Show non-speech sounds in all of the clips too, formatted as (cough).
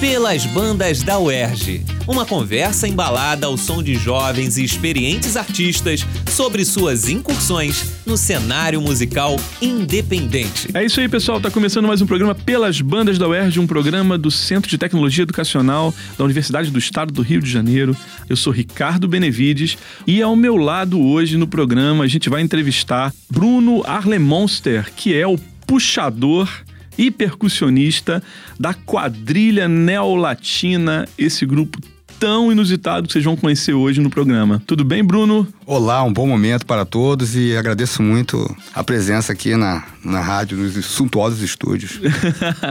Pelas bandas da UERJ. Uma conversa embalada ao som de jovens e experientes artistas sobre suas incursões no cenário musical independente. É isso aí, pessoal. Tá começando mais um programa Pelas Bandas da UERJ, um programa do Centro de Tecnologia Educacional da Universidade do Estado do Rio de Janeiro. Eu sou Ricardo Benevides e ao meu lado hoje no programa a gente vai entrevistar Bruno Arlemonster, que é o puxador e percussionista da quadrilha neolatina, esse grupo tão inusitado que vocês vão conhecer hoje no programa. Tudo bem, Bruno? Olá, um bom momento para todos e agradeço muito a presença aqui na, na rádio, nos suntuosos estúdios.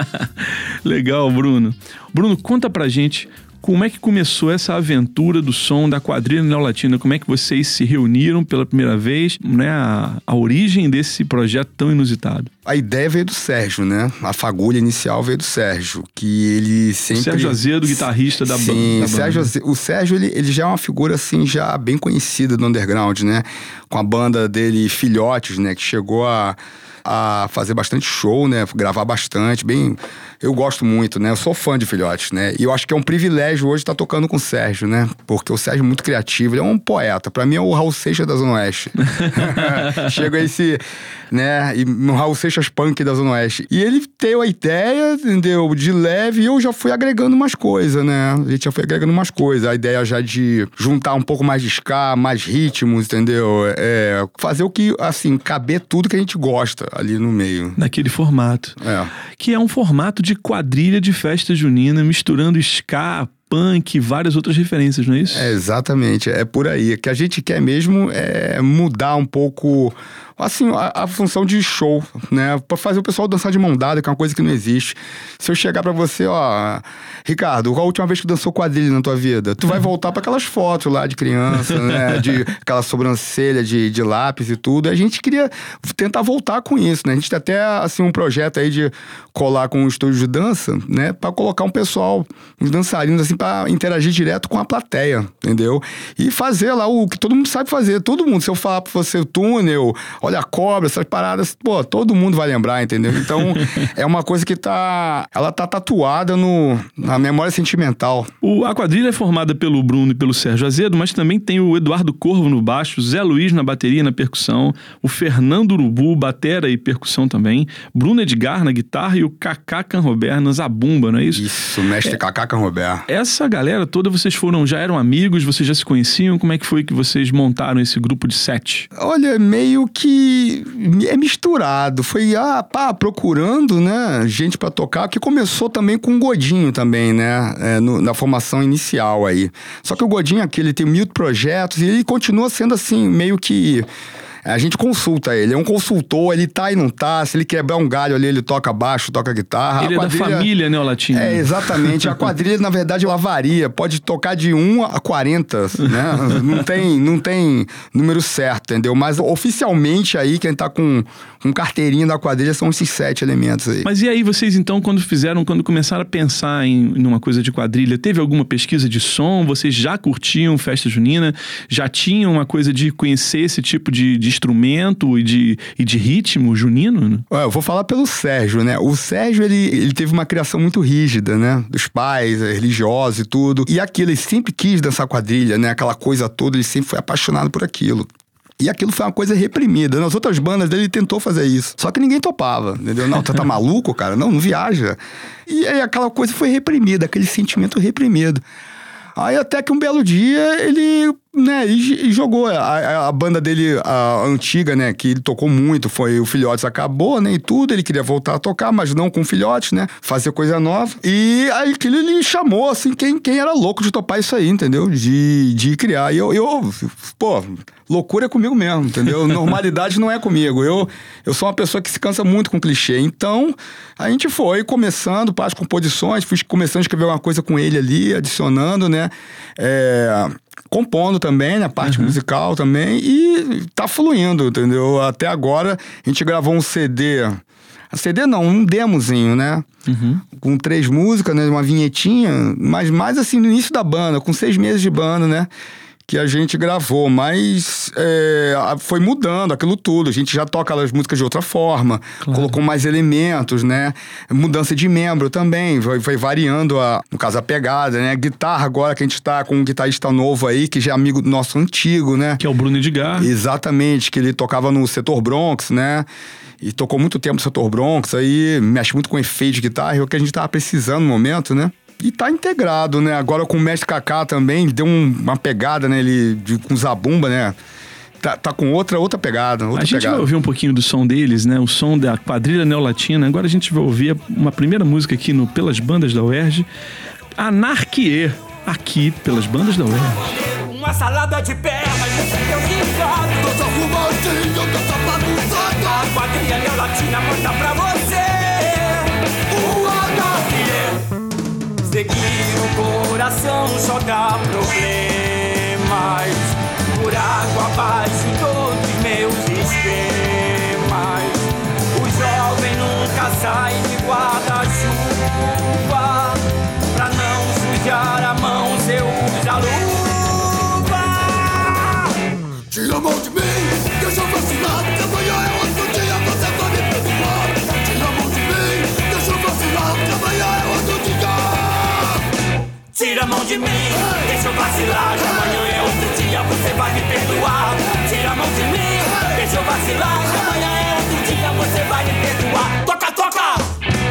(laughs) Legal, Bruno. Bruno, conta pra gente como é que começou essa aventura do som da quadrilha neolatina? Como é que vocês se reuniram pela primeira vez? Né? A, a origem desse projeto tão inusitado. A ideia veio do Sérgio, né? A fagulha inicial veio do Sérgio, que ele sempre... O Sérgio Azedo, guitarrista da, Sim, da Sérgio banda. o Sérgio, ele, ele já é uma figura, assim, já bem conhecida do underground, né? Com a banda dele Filhotes, né? Que chegou a a fazer bastante show, né? Gravar bastante, bem. Eu gosto muito, né? Eu sou fã de filhotes, né? E eu acho que é um privilégio hoje estar tocando com o Sérgio, né? Porque o Sérgio é muito criativo, ele é um poeta. Para mim é o Raul Seixas da Zona Oeste. (laughs) (laughs) Chega esse, né? E um Raul Seixas punk da Zona Oeste. E ele teve a ideia, entendeu? De leve, e eu já fui agregando umas coisas, né? A gente já foi agregando umas coisas. A ideia já de juntar um pouco mais de ska, mais ritmos, entendeu? É, fazer o que, assim, caber tudo que a gente gosta ali no meio. Naquele formato. É. Que é um formato de quadrilha de festa junina, misturando ska, punk várias outras referências, não é isso? É, exatamente, é por aí. O que a gente quer mesmo é mudar um pouco assim, a, a, função de show, né? Pra fazer o pessoal dançar de mão dada, que é uma coisa que não existe. Se eu chegar para você, ó, Ricardo, qual a última vez que dançou quadrilha na tua vida? Tu vai voltar para aquelas fotos lá de criança, né? De aquela sobrancelha de, de lápis e tudo. A gente queria tentar voltar com isso, né? A gente tem até, assim, um projeto aí de colar com um estúdio de dança, né? Pra colocar um pessoal, uns dançarinos, assim, interagir direto com a plateia, entendeu? E fazer lá o que todo mundo sabe fazer. Todo mundo, se eu falar pra você o túnel, olha a cobra, essas paradas, pô, todo mundo vai lembrar, entendeu? Então, (laughs) é uma coisa que tá. Ela tá tatuada no, na memória sentimental. O, a quadrilha é formada pelo Bruno e pelo Sérgio Azedo, mas também tem o Eduardo Corvo no baixo, Zé Luiz na bateria e na percussão, o Fernando Urubu, batera e percussão também, Bruno Edgar na guitarra e o Kaká Canrobert na zabumba, não é isso? Isso, mestre é, Kaká Canrobert. Essa galera toda, vocês foram, já eram amigos, vocês já se conheciam? Como é que foi que vocês montaram esse grupo de sete? Olha, meio que é misturado. Foi ah, pá, procurando, né, gente para tocar, que começou também com o Godinho também, né, é, no, na formação inicial aí. Só que o Godinho aqui, ele tem mil projetos e ele continua sendo assim, meio que a gente consulta ele. É um consultor, ele tá e não tá. Se ele quebrar um galho ali, ele toca baixo, toca guitarra. Ele quadrilha... é da família neolatina. É, exatamente. A quadrilha, na verdade, ela varia. Pode tocar de 1 a 40, né? não, tem, não tem número certo, entendeu? Mas oficialmente aí, quem tá com, com carteirinha da quadrilha são esses sete elementos aí. Mas e aí vocês, então, quando fizeram, quando começaram a pensar em, em uma coisa de quadrilha, teve alguma pesquisa de som? Vocês já curtiam festa junina? Já tinham uma coisa de conhecer esse tipo de, de instrumento e de, e de ritmo junino? Né? Eu vou falar pelo Sérgio, né? O Sérgio, ele, ele teve uma criação muito rígida, né? Dos pais, eh, religiosos e tudo. E aquilo, ele sempre quis dançar quadrilha, né? Aquela coisa toda, ele sempre foi apaixonado por aquilo. E aquilo foi uma coisa reprimida. Nas outras bandas dele, ele tentou fazer isso. Só que ninguém topava, entendeu? Não, você tá (laughs) maluco, cara? Não, não viaja. E aí aquela coisa foi reprimida, aquele sentimento reprimido. Aí até que um belo dia ele né, e, e jogou a, a, banda dele, a, antiga, né, que ele tocou muito, foi o Filhotes acabou, né, e tudo, ele queria voltar a tocar, mas não com Filhotes, né, fazer coisa nova. E aí aquilo ele chamou, assim, quem, quem era louco de topar isso aí, entendeu? De, de criar. E eu, eu, pô, loucura é comigo mesmo, entendeu? (laughs) Normalidade não é comigo. Eu, eu sou uma pessoa que se cansa muito com clichê. Então, a gente foi começando, para as composições, fui começando a escrever uma coisa com ele ali, adicionando, né, é compondo também, né? Parte uhum. musical também. E tá fluindo, entendeu? Até agora a gente gravou um CD. A CD não, um demozinho, né? Uhum. Com três músicas, né? Uma vinhetinha, mas mais assim no início da banda, com seis meses de banda, né? Que a gente gravou, mas é, foi mudando aquilo tudo. A gente já toca as músicas de outra forma, claro. colocou mais elementos, né? Mudança de membro também, foi, foi, variando, a, no caso, a pegada, né? Guitarra agora que a gente tá com um guitarrista novo aí, que já é amigo nosso antigo, né? Que é o Bruno Edgar. Exatamente, que ele tocava no setor Bronx, né? E tocou muito tempo no setor Bronx, aí mexe muito com efeito de guitarra, é o que a gente tava precisando no momento, né? E tá integrado, né? Agora com o Mestre Kaká também, deu um, uma pegada, né? Ele de, com Zabumba, né? Tá, tá, com outra, outra pegada. Outra a gente pegada. vai ouvir um pouquinho do som deles, né? O som da quadrilha neolatina. Agora a gente vai ouvir uma primeira música aqui no Pelas Bandas da UERJ. Anarquie, aqui pelas bandas da UERJ. Uma salada de pernas, eu risado. Tô só fumadinho, tô só bagunçado. A quadrilha neolatina manda pra coração, jogar problemas. Por água abaixo todos meus esquemas. O jovem nunca sai de guarda-chuva. Pra não sujar a mão, seu usa luva. Tira a mão de mim, Tira a mão de mim, deixa eu vacilar. Amanhã é outro dia, você vai me perdoar. Tira a mão de mim, deixa eu vacilar. Amanhã é outro dia, você vai me perdoar. Toca, toca,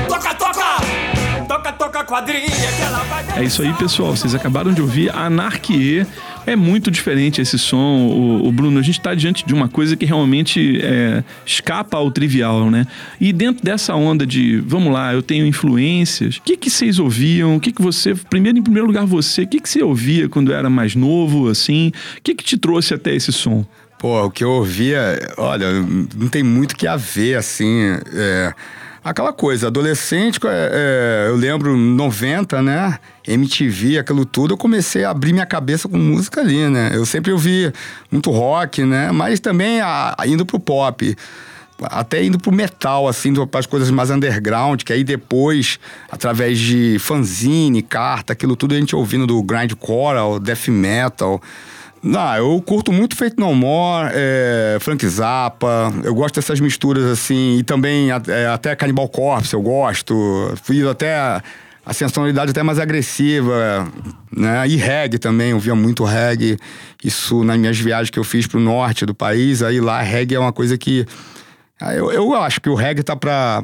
toca, toca. Toca, toca quadrilha que ela vai. É isso aí, pessoal. Vocês acabaram de ouvir Anarquie. É muito diferente esse som. O, o Bruno, a gente está diante de uma coisa que realmente é, escapa ao trivial, né? E dentro dessa onda de, vamos lá, eu tenho influências, o que, que vocês ouviam? O que, que você. Primeiro, em primeiro lugar, você, o que, que você ouvia quando era mais novo, assim? O que, que te trouxe até esse som? Pô, o que eu ouvia, olha, não tem muito que a ver, assim. É, aquela coisa, adolescente, é, é, eu lembro 90, né? MTV, aquilo tudo, eu comecei a abrir minha cabeça com música ali, né? Eu sempre ouvi muito rock, né? Mas também a, a indo pro pop. Até indo pro metal, assim, para as coisas mais underground, que aí depois, através de fanzine, carta, aquilo tudo a gente ouvindo do grindcore, death metal. Não, eu curto muito Feito No More, é, Frank Zappa, eu gosto dessas misturas assim, e também é, até Cannibal Corpse eu gosto, fui até a, sensualidade até mais agressiva, né? E reggae também, eu via muito reggae, isso nas minhas viagens que eu fiz pro norte do país, aí lá reggae é uma coisa que... Eu, eu acho que o reggae tá pra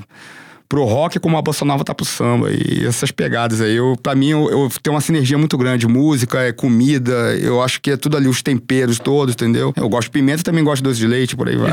pro rock como a bossa nova tá pro samba. E essas pegadas aí, eu, pra mim, eu, eu tenho uma sinergia muito grande. Música, é comida, eu acho que é tudo ali, os temperos todos, entendeu? Eu gosto de pimenta também gosto de doce de leite, por aí vai.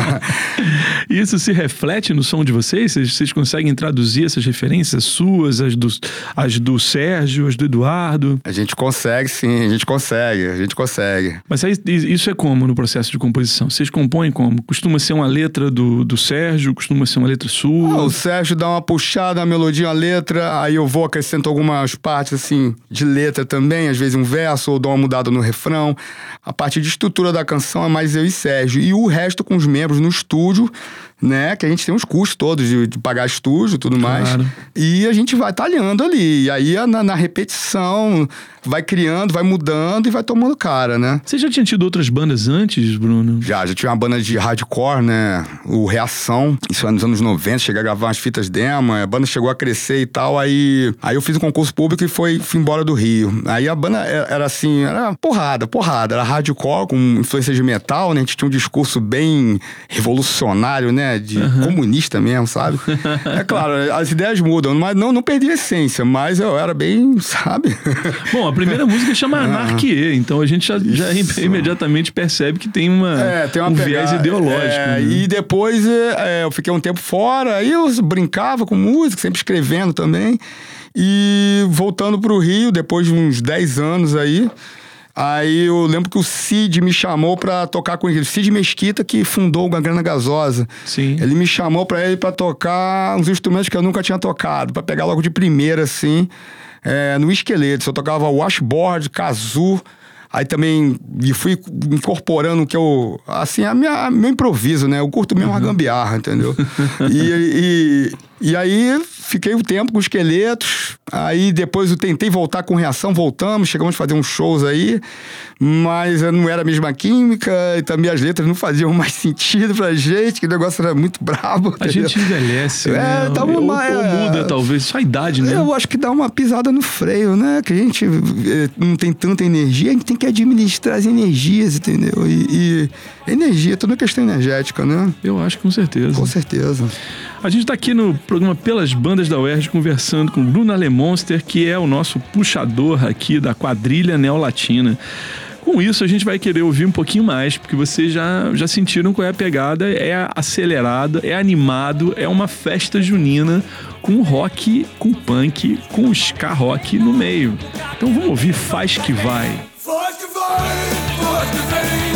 (laughs) Isso se reflete no som de vocês? Vocês, vocês conseguem traduzir essas referências suas, as do, as do Sérgio, as do Eduardo? a gente consegue, sim, a gente consegue, a gente consegue. Mas aí, isso é como no processo de composição? Vocês compõem como? Costuma ser uma letra do, do Sérgio? Costuma ser uma letra sua? Ah, o Sérgio dá uma puxada, a melodia, a letra, aí eu vou acrescento algumas partes assim de letra também, às vezes um verso, ou dou uma mudada no refrão. A parte de estrutura da canção é mais eu e Sérgio. E o resto com os membros no estúdio, né? Que a gente tem os custos todos de, de pagar estúdio e tudo mais. Claro. E a gente vai talhando ali. E aí na, na repetição vai criando, vai mudando e vai tomando cara, né? Você já tinha tido outras bandas antes, Bruno? Já, já tinha uma banda de hardcore, né? O Reação. Isso era nos anos 90, cheguei a gravar umas fitas demo, a banda chegou a crescer e tal. Aí, aí eu fiz um concurso público e foi, fui embora do Rio. Aí a banda era, era assim, era porrada, porrada. Era hardcore com influência de metal, né? A gente tinha um discurso bem revolucionário, né? De comunista mesmo, sabe? (laughs) é claro, as ideias mudam, mas não, não perdi a essência, mas eu era bem, (laughs) sabe? Bom, a primeira música chama (laughs) Anarquie, então a gente já, já imediatamente percebe que tem, uma, É, tem uma um pegada, viés ideológico. é, né? E depois é, eu fiquei um tempo fora, aí eu brincava com música, sempre escrevendo também. E voltando pro Rio, depois de uns 10 anos aí, aí eu lembro que o Cid me chamou pra tocar com ele. O Cid Mesquita, que fundou o Gangrena Gasosa. Sim. Ele me chamou pra ele pra tocar uns instrumentos que eu nunca tinha tocado, pra pegar logo de primeira, assim, é, no esqueleto. Eu tocava washboard, kazoo. Aí também e fui incorporando o que eu. Assim, a minha, meu improviso, né? Eu curto mesmo a gambiarra, entendeu? (laughs) e, e, e aí fiquei um tempo com esqueletos. Aí depois eu tentei voltar com reação, voltamos, chegamos a fazer uns shows aí, mas não era a mesma química e também as letras não faziam (laughs) mais sentido pra gente, que o negócio era muito brabo. A gente envelhece, né? É, dá ou, uma- ou muda, talvez. Só a idade, né? Eu acho que dá uma pisada no freio, né? Que a gente eh, não tem tanta energia, a gente tem que administrar as energias, entendeu? E, e energia, toda questão energética, né? Eu acho que com certeza. Com certeza. A gente está aqui no programa Pelas Bandas da UERJ conversando com Bruna Lemonster, que é o nosso puxador aqui da quadrilha neolatina. Com isso, a gente vai querer ouvir um pouquinho mais, porque vocês já, já sentiram qual é a pegada. É acelerada, é animado, é uma festa junina com rock, com punk, com ska rock no meio. Então vamos ouvir Faz Que Vai. Faz que vai, faz que vem.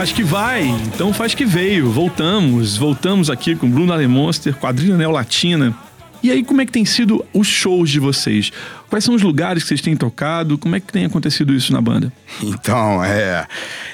Faz que vai, então faz que veio. Voltamos, voltamos aqui com Bruno Alemonster, quadrilha neolatina. E aí, como é que tem sido os shows de vocês? Quais são os lugares que vocês têm tocado? Como é que tem acontecido isso na banda? Então, (laughs) é.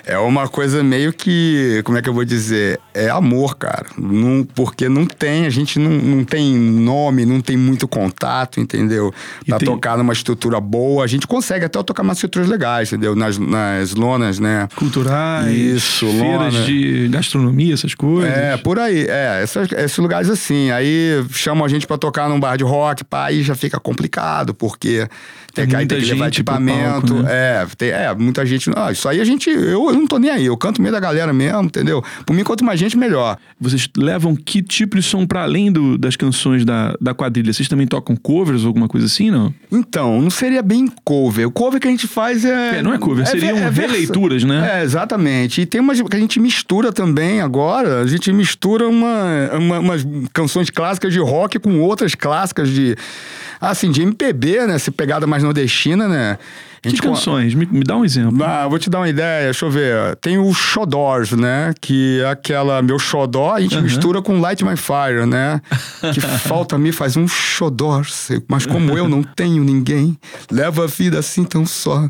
É uma coisa meio que. Como é que eu vou dizer? É amor, cara. Não, porque não tem, a gente não, não tem nome, não tem muito contato, entendeu? Pra tem- tocar numa estrutura boa, a gente consegue até tocar umas estruturas legais, entendeu? Nas, nas lonas, né? Culturais, Isso, feiras lona. de gastronomia, essas coisas. É, por aí. É, essas- esses lugares assim. Aí chamam a gente pra tocar num bar de rock, pá, aí já fica complicado, porque Yeah. Tem, É que, aí muita tem que levar equipamento. palco, né? É, tem- é, muita gente. Não, isso aí a gente. Eu, eu não tô nem aí. Eu canto meio da galera mesmo, entendeu? Por mim, quanto mais gente, melhor. Vocês levam que tipo de som pra além do- das canções da, da quadrilha? Vocês também tocam covers ou alguma coisa assim, não? Então, não seria bem cover. O cover que a gente faz é. É, não é cover, seriam versa- releituras, né? É, exatamente. E tem umas que a gente mistura também agora. A gente mistura uma, uma- umas canções clássicas de rock com outras clássicas de. Assim, de MPB, né? Essa pegada mais nordestina, né? Que canções? Me, me dá um exemplo. ah, vou te dar uma ideia, deixa eu ver. Tem o Xodors, né? Que é aquela meu xodó, a gente mistura com Light My Fire, né? Que (laughs) falta me faz um Xodors. Mas como eu não tenho ninguém, leva a vida assim tão só.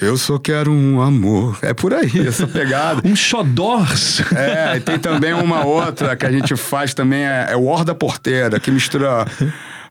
Eu só quero um amor. É por aí, essa pegada. Um xodors. É, e tem também uma outra que a gente faz também, é, é o Or da Porteira, que mistura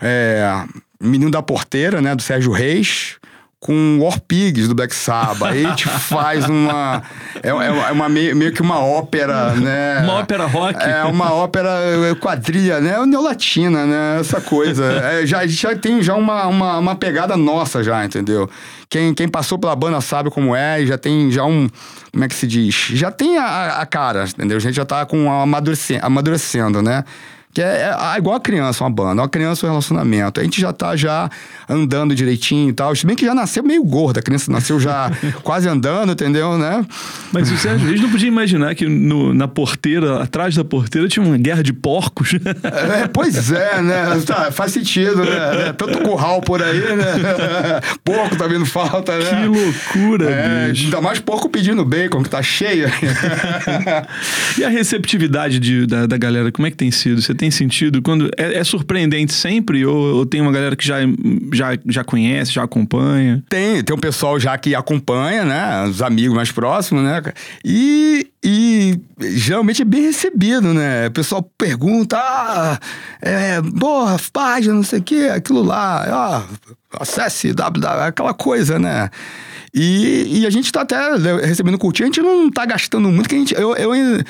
é, Menino da Porteira, né, do Sérgio Reis, com War Pigs, do Black Sabbath. Aí a gente (laughs) faz uma... É, é uma meio, meio que uma ópera, né? Uma ópera rock. É, uma ópera é, quadrilha, né? Neolatina, né? Essa coisa. É, já, já tem já uma, uma, uma pegada nossa já, entendeu? Quem, quem passou pela banda sabe como é, e já tem já um... Como é que se diz? Já tem a, a cara, entendeu? A gente já tá com amadurecendo, amadurecendo né? Que é, é igual a criança, uma banda. Uma criança, um relacionamento. A gente já tá já andando direitinho e tal. Se bem que já nasceu meio gorda. A criança nasceu já (laughs) quase andando, entendeu, né? Mas o Sérgio Reis não podia imaginar que no- na porteira, atrás da porteira, tinha uma guerra de porcos. É, pois é, né? Tá, faz sentido, né? Tanto curral por aí, né? (laughs) Porco tá vindo falta, né? que loucura, É, bicho. ainda mais porco pedindo bacon, que tá cheio. (laughs) E a receptividade de- da, da galera, como é que tem sido? Você tem sentido? quando É, é surpreendente sempre? Ou, ou tem uma galera que já, já, já conhece, já acompanha? Tem, tem um pessoal já que acompanha, né? Os amigos mais próximos, né? E, e geralmente é bem recebido, né? O pessoal pergunta, ah, é, porra, página, não sei o quê, aquilo lá, ah, acesse www, aquela coisa, né? E, e a gente tá até recebendo curtir, a gente não tá gastando muito, que a gente. Eu, eu, ainda-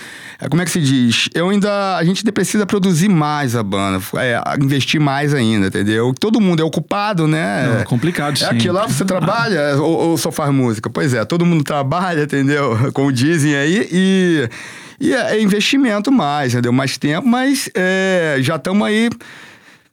como é que se diz? Eu ainda. A gente precisa produzir mais a banda, é, investir mais ainda, entendeu? Todo mundo é ocupado, né? Não, é complicado, É sim. aquilo lá, você trabalha ou, ou só faz música? Pois é, todo mundo trabalha, entendeu? (laughs) Como dizem aí, e, e é é investimento mais, entendeu? Mais tempo, mas é, já estamos aí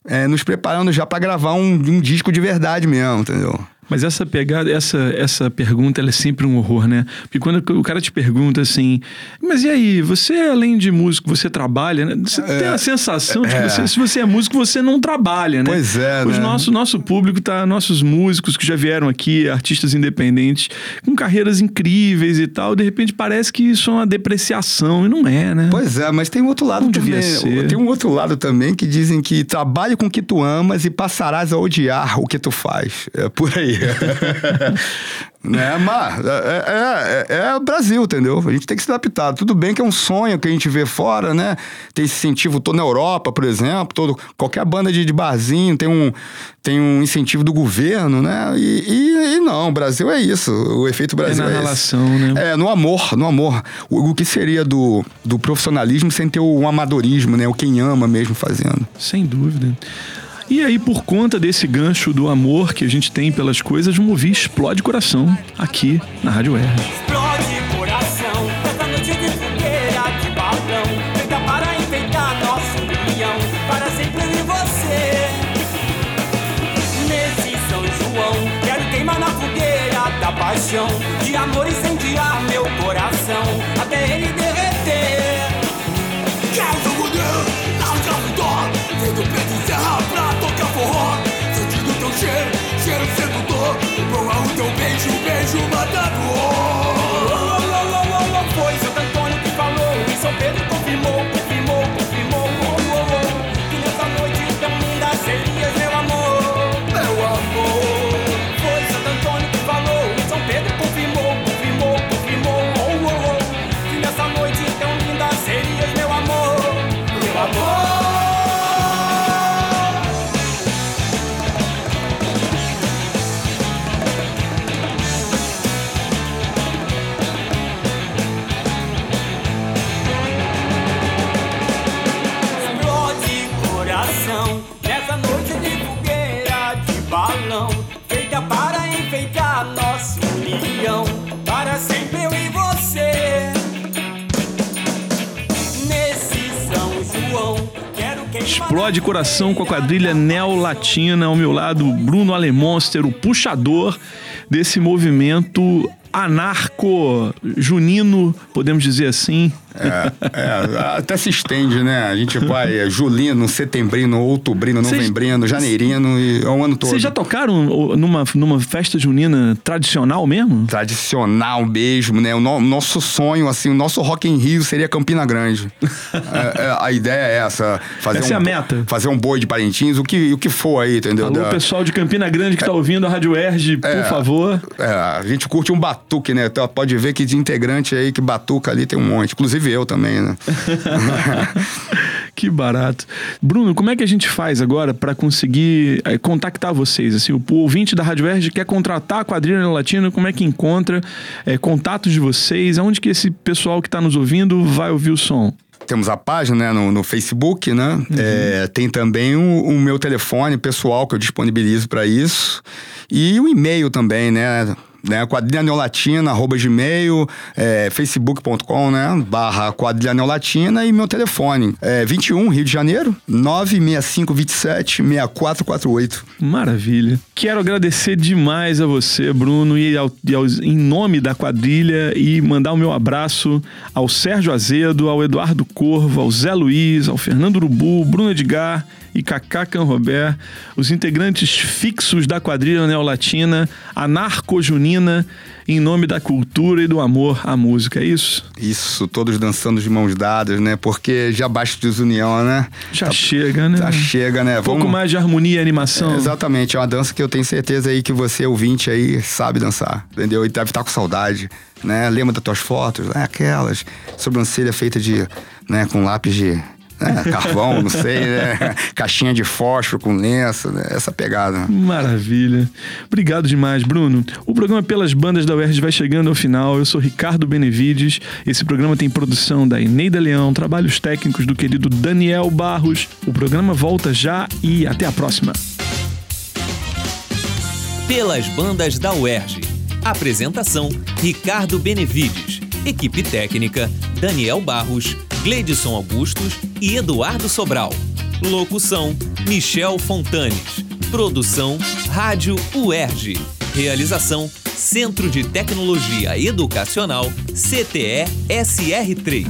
é, nos preparando já para gravar um, um disco de verdade mesmo, entendeu? Mas essa pegada, essa, essa pergunta, ela é sempre um horror, né? Porque quando o cara te pergunta assim, mas e aí, você além de músico, você trabalha, né? Você tem a sensação de que é. você, se você é músico, você não trabalha, né? Pois é, Os né? nosso, nosso público tá, nossos músicos que já vieram aqui, artistas independentes, com carreiras incríveis e tal, de repente parece que isso é uma depreciação, e não é, né? Pois é, mas tem um outro lado Não também. Tem um outro lado também que dizem que trabalhe com o que tu amas e passarás a odiar o que tu faz. É por aí. (laughs) né? Mas é, é, é, é o Brasil, entendeu? A gente tem que se adaptar. Tudo bem que é um sonho que a gente vê fora, né? Tem esse incentivo todo na Europa, por exemplo. Todo, qualquer banda de, de barzinho tem um, tem um incentivo do governo, né? E, e, e não, o Brasil é isso. O efeito Brasil na é, esse. relação, né? É, no amor, no amor. O, o que seria do, do profissionalismo sem ter o amadorismo, né? O quem ama mesmo fazendo. Sem dúvida. E aí, por conta desse gancho do amor que a gente tem pelas coisas, vamos ouvir Explode Coração aqui na Rádio R. Explode coração, de fogueira de Feita para enfeitar nosso união. Para sempre você. Nesse São João Quero queimar na fogueira da paixão. De amor incendiar meu coração Explode Coração com a quadrilha neo-latina. Ao meu lado, Bruno Alemonster, o puxador desse movimento anarco-junino, podemos dizer assim. É, é, até se estende, né? A gente vai é, julino, setembrino, outubrino, novembrino, janeirino e é o ano todo. Vocês já tocaram numa, numa festa junina tradicional mesmo? Tradicional mesmo, né? O no- nosso sonho, assim, o nosso Rock in Rio seria Campina Grande. É, é, a ideia é essa. Fazer Essa um, é a meta. Fazer um boi de Parintins, o que, o que for aí, entendeu? Alô, Da- pessoal de Campina Grande que tá ouvindo a Rádio Erge, por favor. A gente curte um batuque, né? Então, pode ver que de integrante aí que batuca ali tem um monte. Inclusive eu também, né? (laughs) Que barato. Bruno, como é que a gente faz agora para conseguir eh, contactar vocês? Assim, o, o ouvinte da Rádio Verde quer contratar a quadrilha latina, como é que encontra eh, contatos de vocês? Aonde que esse pessoal que está nos ouvindo vai ouvir o som? Temos a página né, no, no Facebook, né? É, tem também o, o meu telefone pessoal que eu disponibilizo para isso. E o e-mail também, né? Né? Quadrilha Neolatina, arroba gmail, é, facebook.com, né? Barra Quadrilha Neolatina e meu telefone. É 21, Rio de Janeiro, 96527 6448. Maravilha. Quero agradecer demais a você, Bruno, e, ao- e aos- em nome da quadrilha e mandar o meu abraço ao Sérgio Azedo, ao Eduardo Corvo, ao Zé Luiz, ao Fernando Urubu, Bruno Edgar e Cacá Canrobert, os integrantes fixos da quadrilha neolatina, anarco-junina, em nome da cultura e do amor à música. É isso? Isso, todos dançando de mãos dadas, né? Porque já basta desunião, né? Já chega, né? Já chega, né? Um pouco mais de harmonia e animação. Exatamente, é uma dança que eu tenho certeza aí que você, ouvinte aí, sabe dançar, entendeu? E deve estar com saudade, né? Lembra das tuas fotos, né? Aquelas, sobrancelha feita de, né, com lápis de É, carvão, não sei, né? Caixinha de fósforo com lenço, né? essa pegada. Maravilha. Obrigado demais, Bruno. O programa Pelas Bandas da UERJ vai chegando ao final. Eu sou Ricardo Benevides. Esse programa tem produção da Eneida Leão, trabalhos técnicos do querido Daniel Barros. O programa volta já e até a próxima. Pelas Bandas da UERJ. Apresentação: Ricardo Benevides. Equipe técnica: Daniel Barros, Gleidson Augustos e Eduardo Sobral. Locução: Michel Fontanes. Produção: Rádio UERJ. Realização: Centro de Tecnologia Educacional CTE SR3.